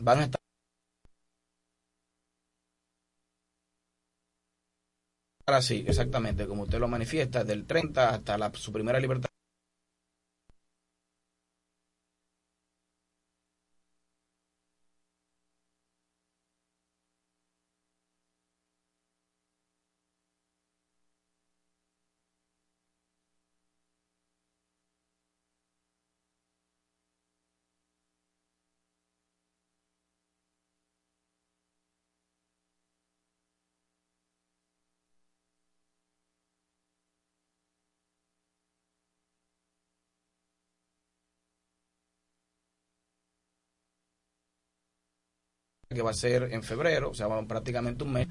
van a estar así, exactamente, como usted lo manifiesta, del 30 hasta la, su primera libertad. Que va a ser en febrero, o sea, prácticamente un mes.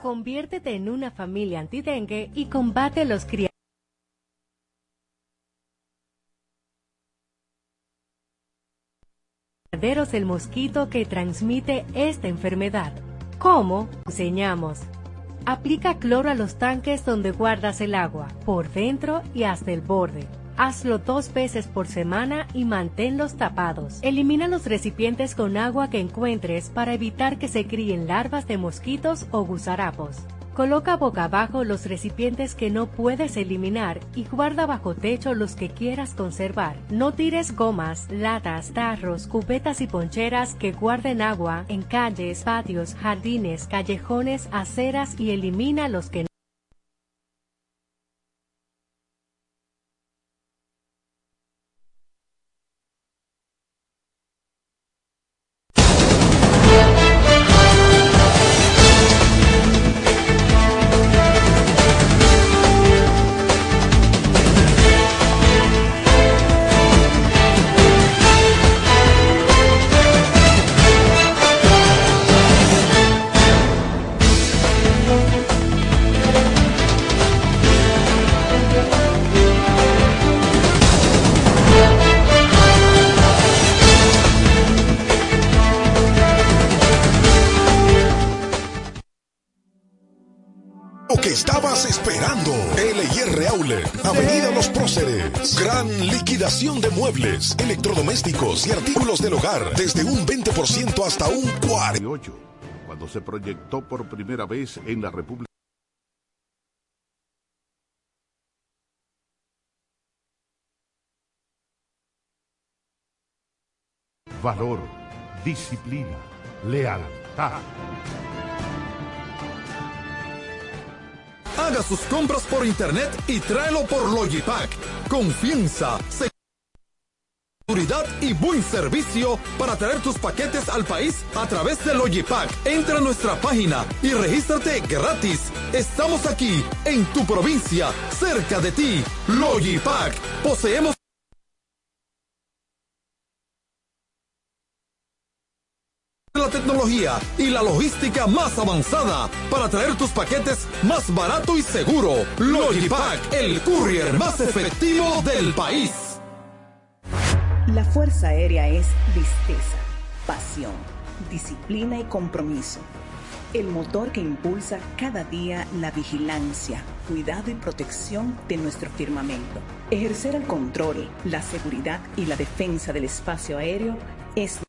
Conviértete en una familia antidengue y combate los criaderos el mosquito que transmite esta enfermedad. ¿Cómo? Enseñamos. Aplica cloro a los tanques donde guardas el agua, por dentro y hasta el borde Hazlo dos veces por semana y manténlos tapados. Elimina los recipientes con agua que encuentres para evitar que se críen larvas de mosquitos o gusarapos. Coloca boca abajo los recipientes que no puedes eliminar y guarda bajo techo los que quieras conservar. No tires gomas, latas, tarros, cubetas y poncheras que guarden agua en calles, patios, jardines, callejones, aceras y elimina los que no de muebles, electrodomésticos y artículos del hogar desde un 20% hasta un 48%. Cuando se proyectó por primera vez en la República. Valor, disciplina, lealtad. Haga sus compras por internet y tráelo por Logipack. Confianza, seguridad y buen servicio para traer tus paquetes al país a través de Logipack. Entra a nuestra página y regístrate gratis. Estamos aquí, en tu provincia, cerca de ti. Logipack. Poseemos la tecnología y la logística más avanzada para traer tus paquetes más barato y seguro. Logipack, el courier más efectivo del país. La Fuerza Aérea es visteza, pasión, disciplina y compromiso. El motor que impulsa cada día la vigilancia, cuidado y protección de nuestro firmamento. Ejercer el control, la seguridad y la defensa del espacio aéreo es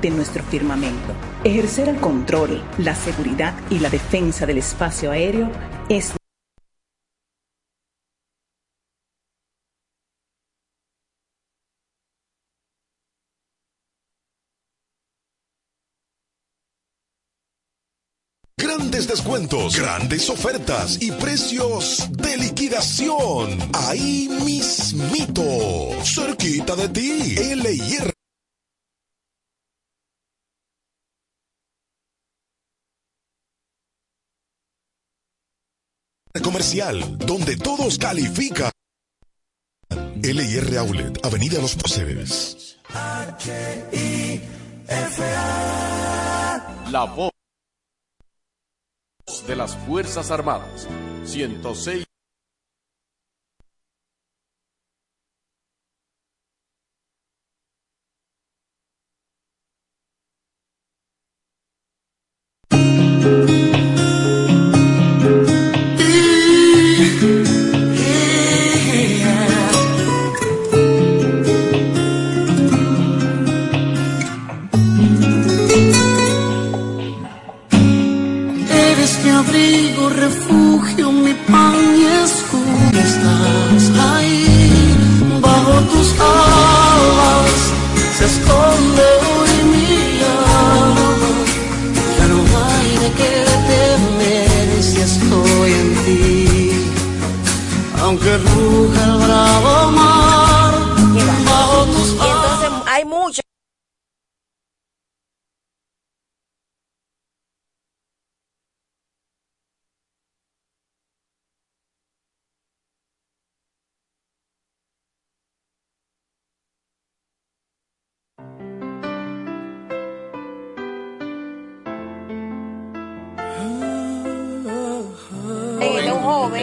de nuestro firmamento. Ejercer el control, la seguridad y la defensa del espacio aéreo es descuentos, grandes ofertas y precios de liquidación. Ahí mismito, cerquita de ti. LIR comercial, donde todos califican. LIR Outlet, Avenida Los Procedes. La voz de las Fuerzas Armadas. 106. Estás ahí, bajo tus alas,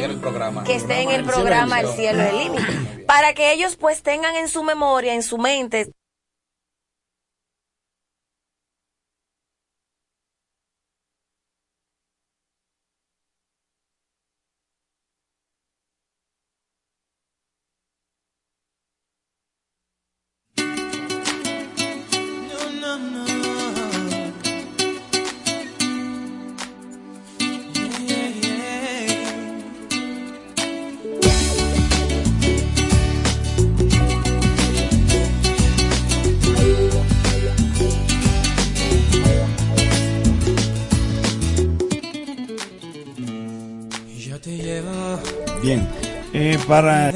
el programa. que esté en el programa El cielo es el límite para que ellos pues tengan en su memoria, en su mente para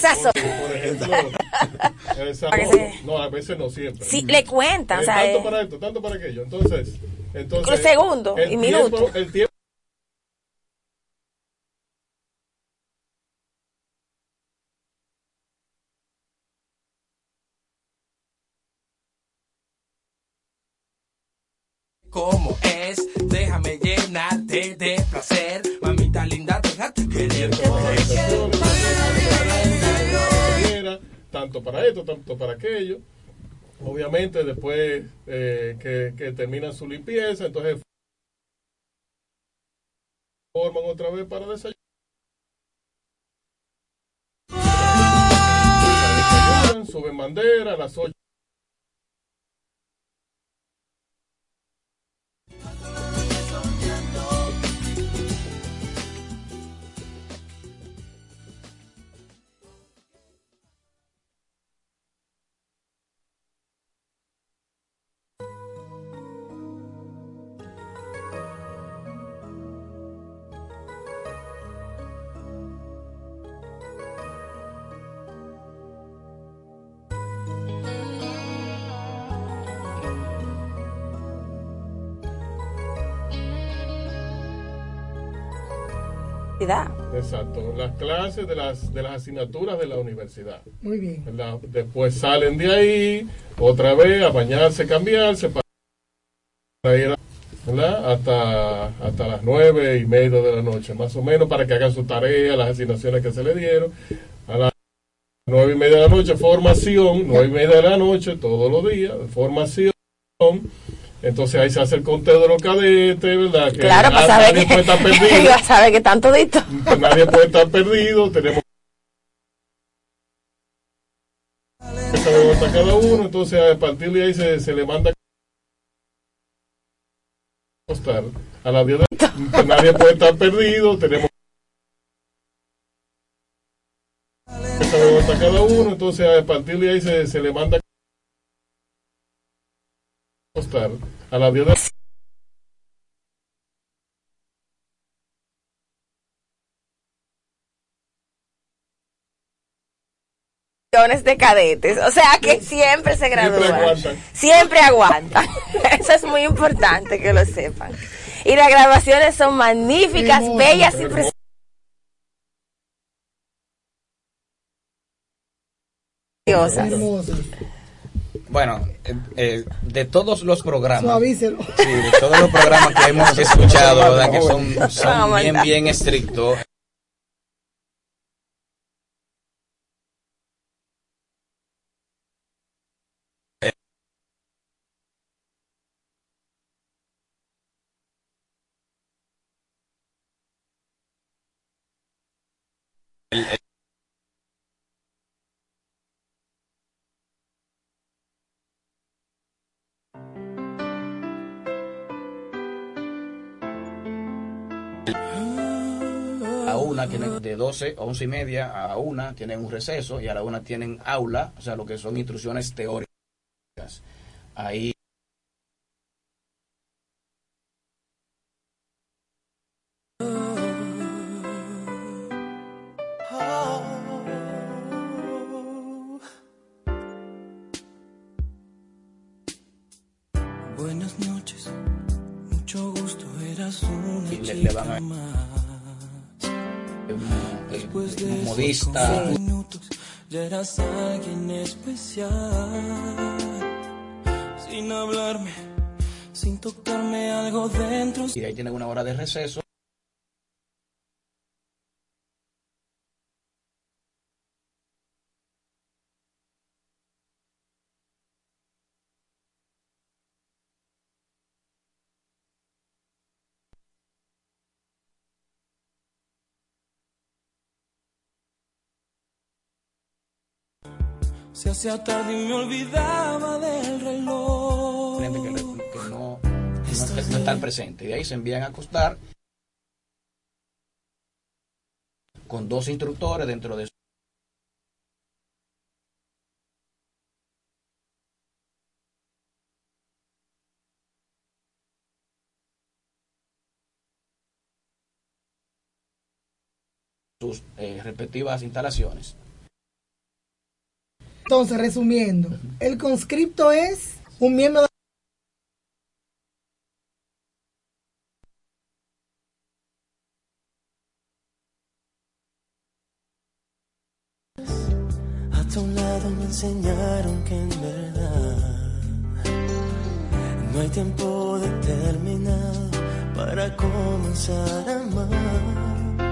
sazón Por ejemplo, esa- se- no, a veces no siempre. Sí, le cuentan, Eh, o sea, tanto eh. para esto, tanto para aquello. Entonces, entonces segundo el y minuto. tiempo- el tiempo tanto para esto, tanto para aquello. Obviamente después eh, que, que terminan su limpieza, entonces forman otra vez para desayunar. Suben bandera a las 8. Exacto, las clases de las, de las asignaturas de la universidad. Muy bien. ¿verdad? Después salen de ahí, otra vez a bañarse, cambiarse, para ir ¿verdad? Hasta, hasta las nueve y media de la noche, más o menos, para que hagan su tarea, las asignaciones que se le dieron. A las nueve y media de la noche, formación, nueve y media de la noche, todos los días, formación. Entonces ahí se hace el conteo de los cadetes, ¿verdad? Que Claro, para saber nadie que, puede estar perdido. saber que están toditos. que nadie puede estar perdido, tenemos que saber cada uno, entonces a partir de ahí se, se le manda a a las 10 de que nadie puede estar perdido, tenemos que saber cada uno, entonces a partir de ahí se, se le manda a acostar a las 10 de cadetes, o sea que siempre se gradúan. aguantan. Siempre aguantan. Eso es muy importante que lo sepan. Y las graduaciones son magníficas, bellas y preciosas. Bueno, eh, eh, de todos los programas, Suavícelo. sí, de todos los programas que hemos escuchado, ¿verdad? que son, son Vamos, bien, bien estrictos. De 12 a 11 y media, a una tienen un receso y a la una tienen aula, o sea, lo que son instrucciones teóricas. Ahí de modista, esos minutos, ya eras alguien especial. Sin hablarme, sin tocarme algo dentro. y ahí tienen una hora de receso. Se hacía tarde y me olvidaba del reloj. gente que, no, no, está- no. Y de ahí se envían a acostar con dos instructores dentro de sus eh, respectivas instalaciones. Entonces, resumiendo, el conscripto es un miembro de A tu lado me enseñaron que en verdad no hay tiempo determinado para comenzar a amar.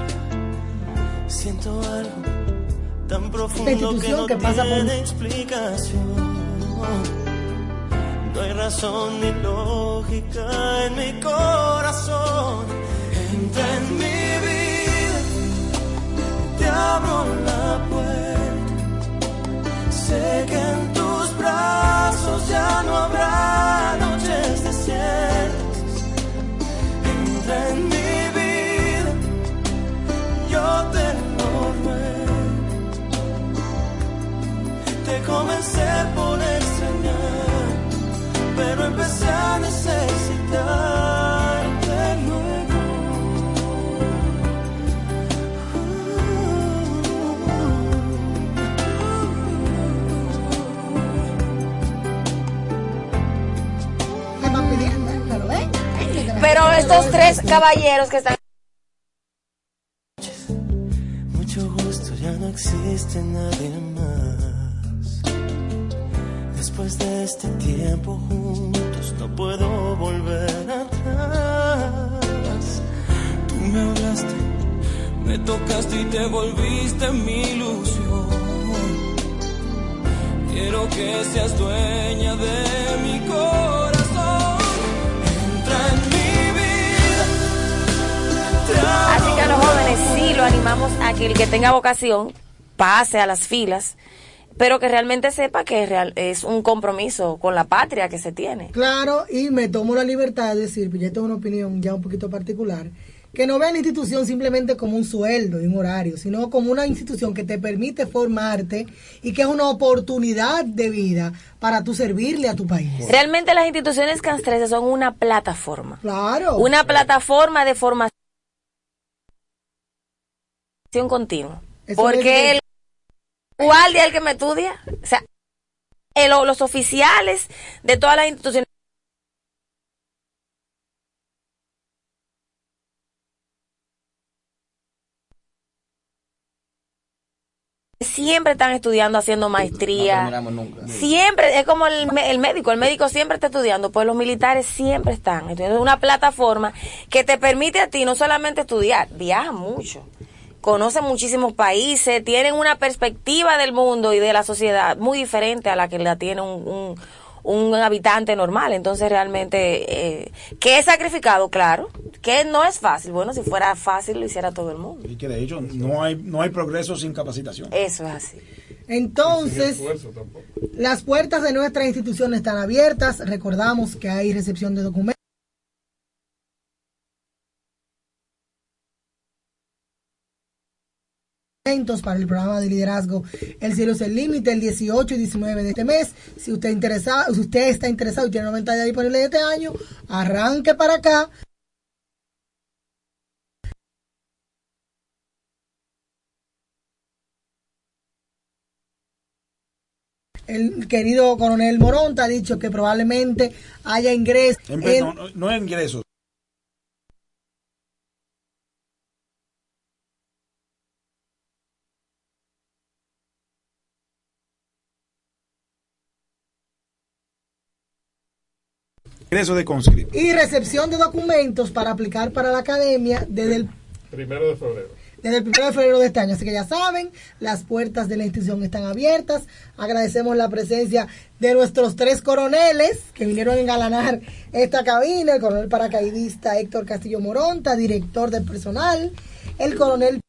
Siento algo tan profundo que no que pasa por- tiene explicación. No hay razón ni lógica en mi corazón. Entra en mi vida, te abro la puerta. Sé que en tus brazos ya no habrá noches desiertas. Entra en mi comencé por extrañar, pero empecé a necesitarte luego. Me va pidiendo, pero estos tres caballeros que están existe nadie más. Después de este tiempo juntos no puedo volver atrás. Tú me hablaste, me tocaste y te volviste mi ilusión. Quiero que seas dueña de mi corazón. Entra en mi vida. Así que a los jóvenes sí lo animamos a que el que tenga vocación pase a las filas, pero que realmente sepa que es, real- es un compromiso con la patria que se tiene. Claro, y me tomo la libertad de decir, pues ya tengo una opinión ya un poquito particular, que no vean la institución simplemente como un sueldo y un horario, sino como una institución que te permite formarte y que es una oportunidad de vida para tú servirle a tu país. Realmente las instituciones castrenses son una plataforma. Claro. Una plataforma de formación continua. Eso Porque el guardia el que me estudia. O sea, el- los oficiales de todas las instituciones siempre están estudiando, haciendo No maestría. terminamos nunca. Siempre, es como el, el médico, el médico siempre está estudiando, pues los militares siempre están. Entonces es una plataforma que te permite a ti no solamente estudiar, viaja mucho, conoce muchísimos países, tienen una perspectiva del mundo y de la sociedad muy diferente a la que la tiene un, un, un habitante normal. Entonces realmente, eh, que es sacrificado, claro, que no es fácil. Bueno, si fuera fácil lo hiciera todo el mundo. Y que de hecho no hay, no hay progreso sin capacitación. Eso es así. Entonces, las puertas de nuestra institución están abiertas. Recordamos que hay recepción de documentos. Para el programa de liderazgo El cielo es el límite el 18 y 19 de este mes. Si usted interesa, si usted está interesado y tiene 90 días disponibles de este año, arranque para acá. El querido coronel Moronta ha dicho que probablemente haya ingresos En en- no, no, no es ingresos. Ingresos de conscripto. y recepción de documentos para aplicar para la academia desde el Primero de febrero. desde el 1 de febrero de este año. Así que ya saben, las puertas de la institución están abiertas. Agradecemos la presencia de nuestros tres coroneles que vinieron a engalanar esta cabina. El coronel paracaidista Héctor Castillo Moronta, director de personal. El coronel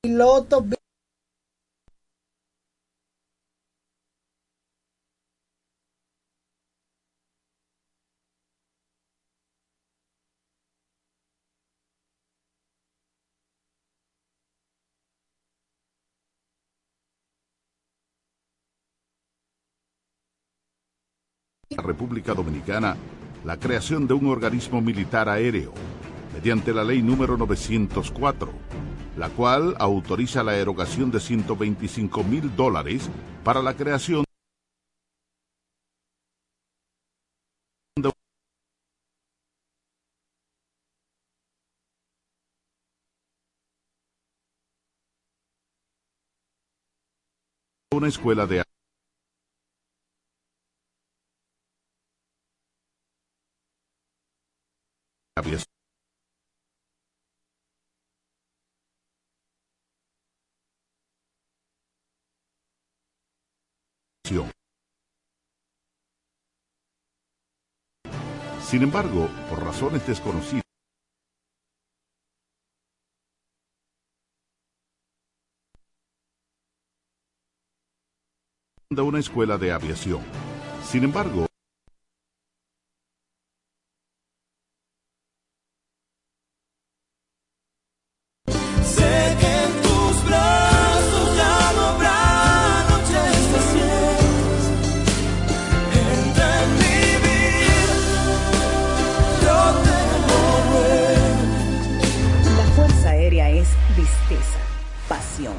piloto la República Dominicana la creación de un organismo militar aéreo mediante la ley número 904, la cual autoriza la erogación de 125 mil dólares para la creación de una escuela de aviación. Sin embargo, por razones desconocidas, de una escuela de aviación. Sin embargo, pasión,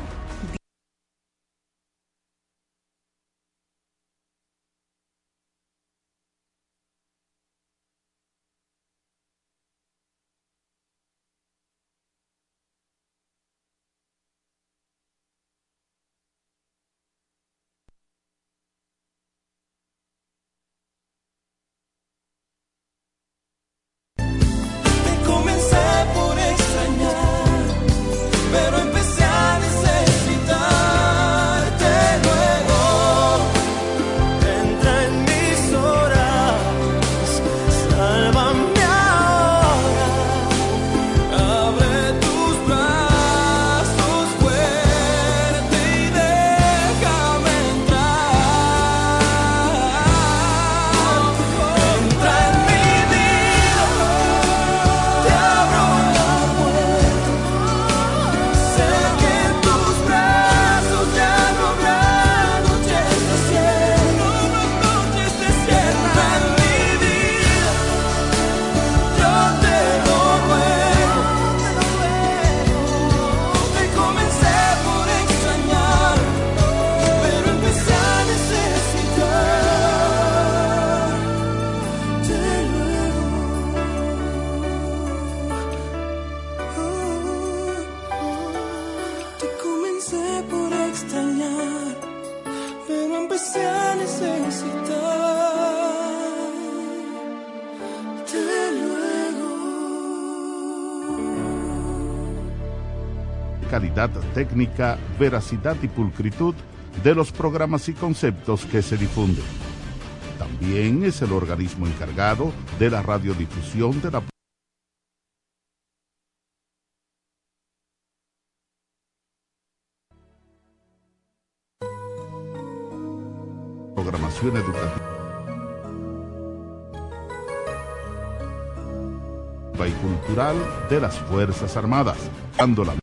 técnica, veracidad y pulcritud de los programas y conceptos que se difunden. También es el organismo encargado de la radiodifusión de la programación educativa y cultural de las Fuerzas Armadas, dando la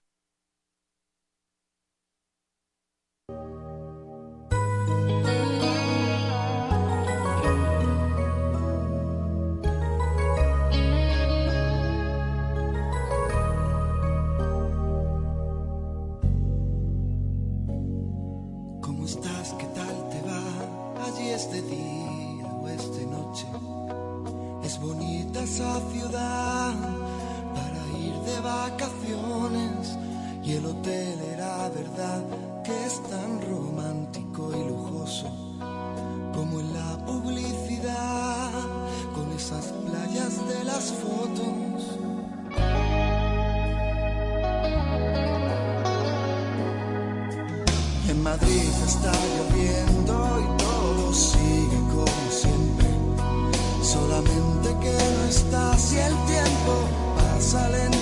La Madrid está lloviendo y todo sigue como siempre. Solamente que no estás y el tiempo pasa lento.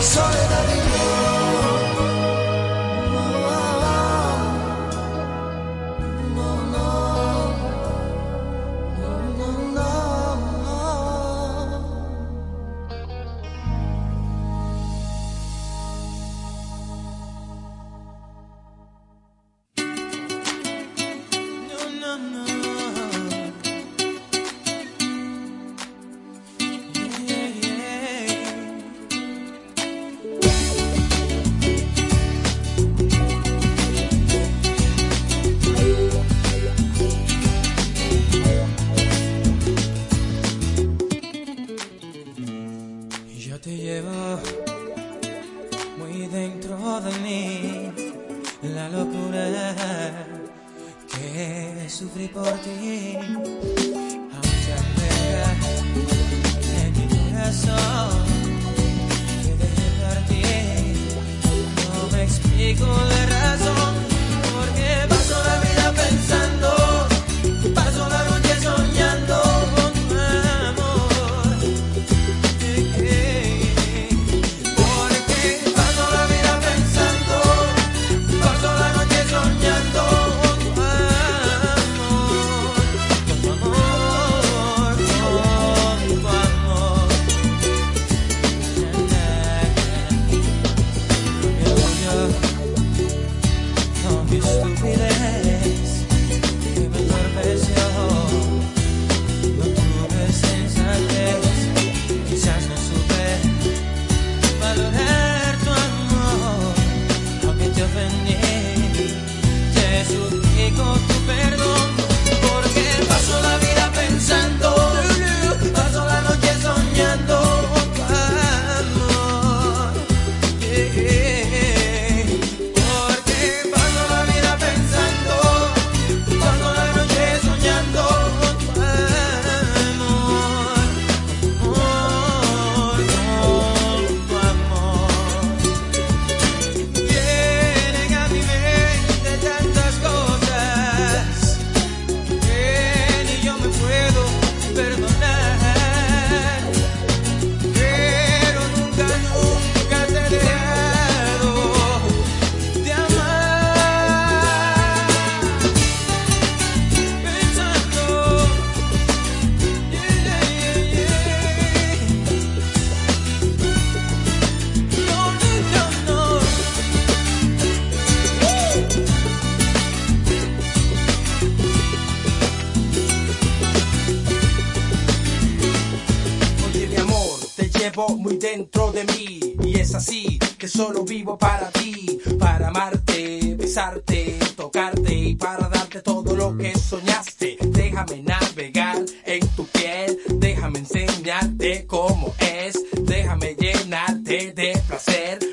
So take on llevo muy dentro de mí y es así que solo vivo para ti, para amarte, besarte, tocarte y para darte todo lo que soñaste. Déjame navegar en tu piel, déjame enseñarte cómo es, déjame llenarte de placer.